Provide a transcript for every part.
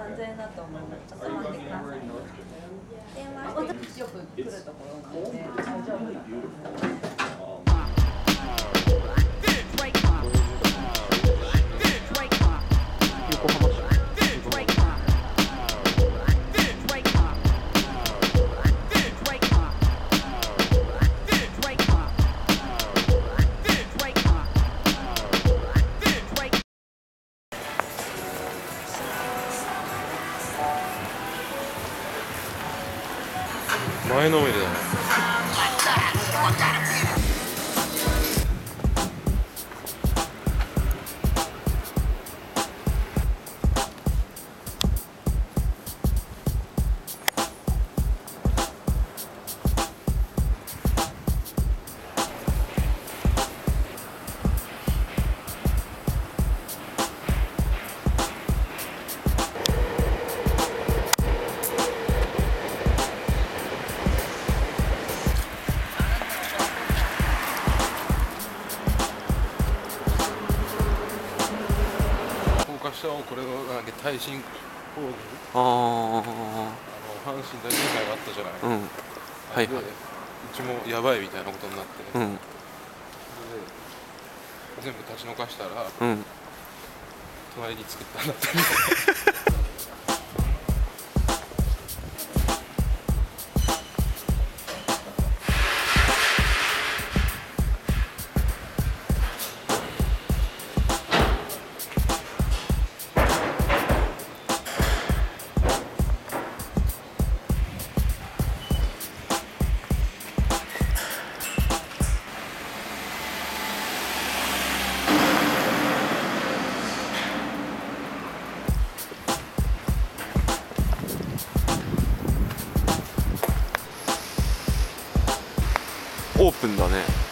安全だと思います。ちょっと待ってください電話してよく来るところなので大丈夫だと思います。前のめりだねこれのなんか耐震工事ああの阪神大震災があったじゃない、あうん。はいではい。うちもやばいみたいなことになって、でうん。全部立ち退かしたらうん。隣に作ったんだって オープンだね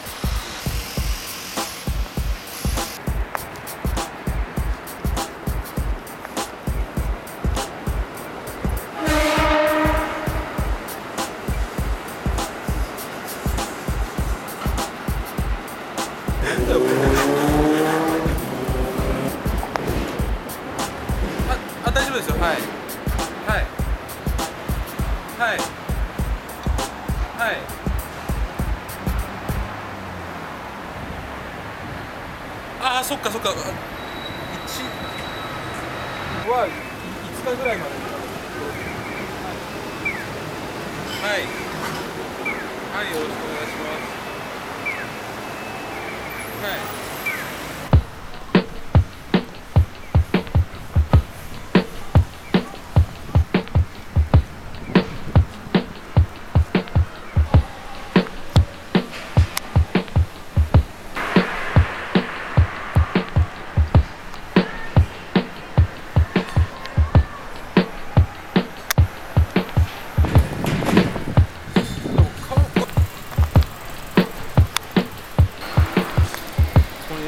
ああ大丈夫ですよはいはいはいはいああそっかそっか。1は5日ぐらいまで。はい。はいよろしくお願いします。はい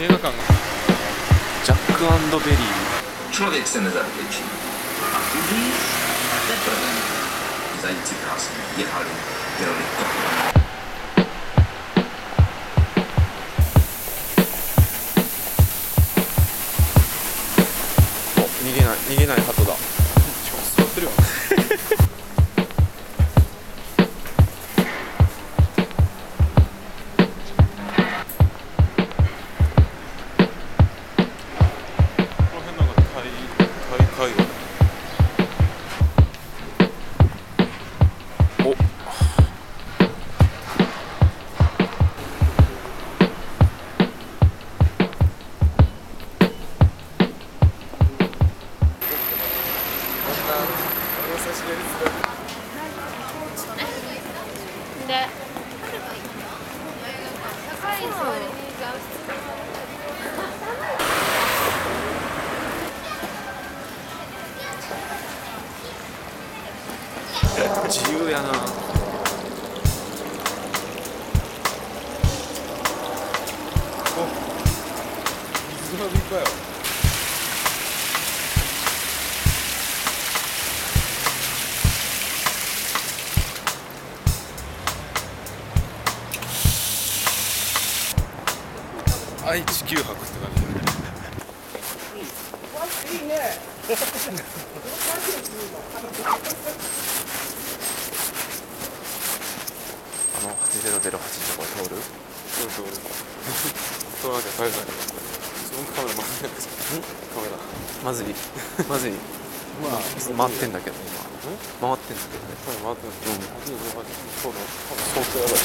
映画館がジャックベリー Człowiek sceny zachwycił, a później te problemy. Zajcy kasy jechali kierownikiem. で自由やな。水浴びか愛・地球博って感じいいね。あの8008のとこ通る？そうそうそうなんか大変だけどそのカメラ回ってないですカメラまずいまずいまあ回ってんだけど今回ってんだけどね回ってないですけど、そうだ多分相当やばい